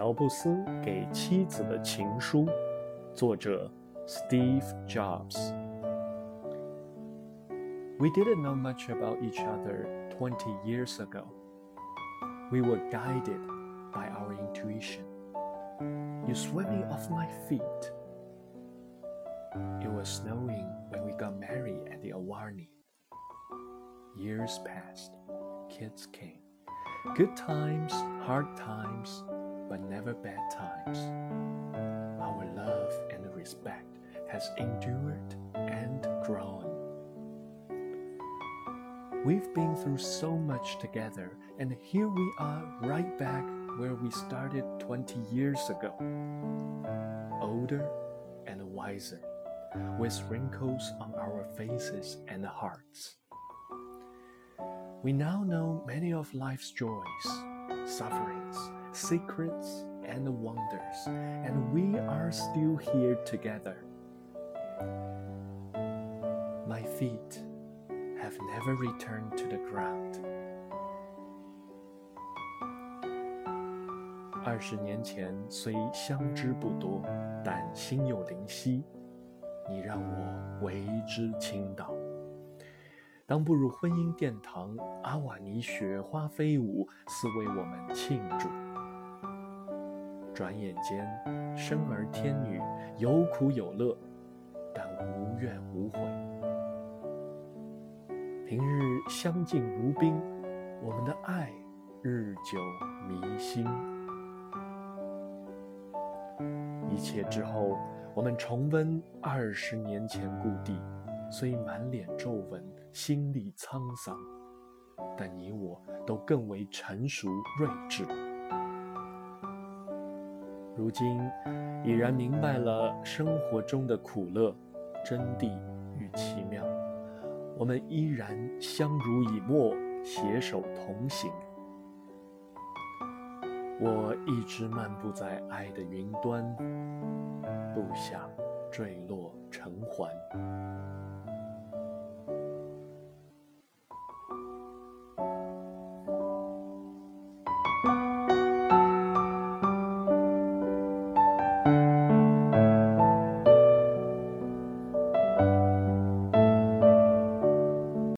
乔布斯给妻子的情书》，作者 Steve Jobs。We didn't know much about each other 20 years ago. We were guided by our intuition. You swept me off my feet. It was snowing when we got married at the Ahwahnee. Years passed, kids came. Good times, hard times, but never bad times. Our love and respect has endured and grown. We've been through so much together, and here we are right back where we started 20 years ago. Older and wiser, with wrinkles on our faces and hearts. We now know many of life's joys, sufferings, secrets, and wonders, and we are still here together. My feet have never returned to the ground. 二十年前虽相知不多，但心有灵犀。你让我为之倾倒。当步入婚姻殿堂，阿瓦尼雪花飞舞，似为我们庆祝。 转眼间，生儿天女，有苦有乐，但无怨无悔。平日相敬如宾，我们的爱日久弥新。一切之后，我们重温二十年前故地，虽满脸皱纹，心力沧桑，但你我都更为成熟睿智。如今已然明白了生活中的苦乐、真谛与奇妙，我们依然相濡以沫，携手同行。我一直漫步在爱的云端，不想坠落尘寰。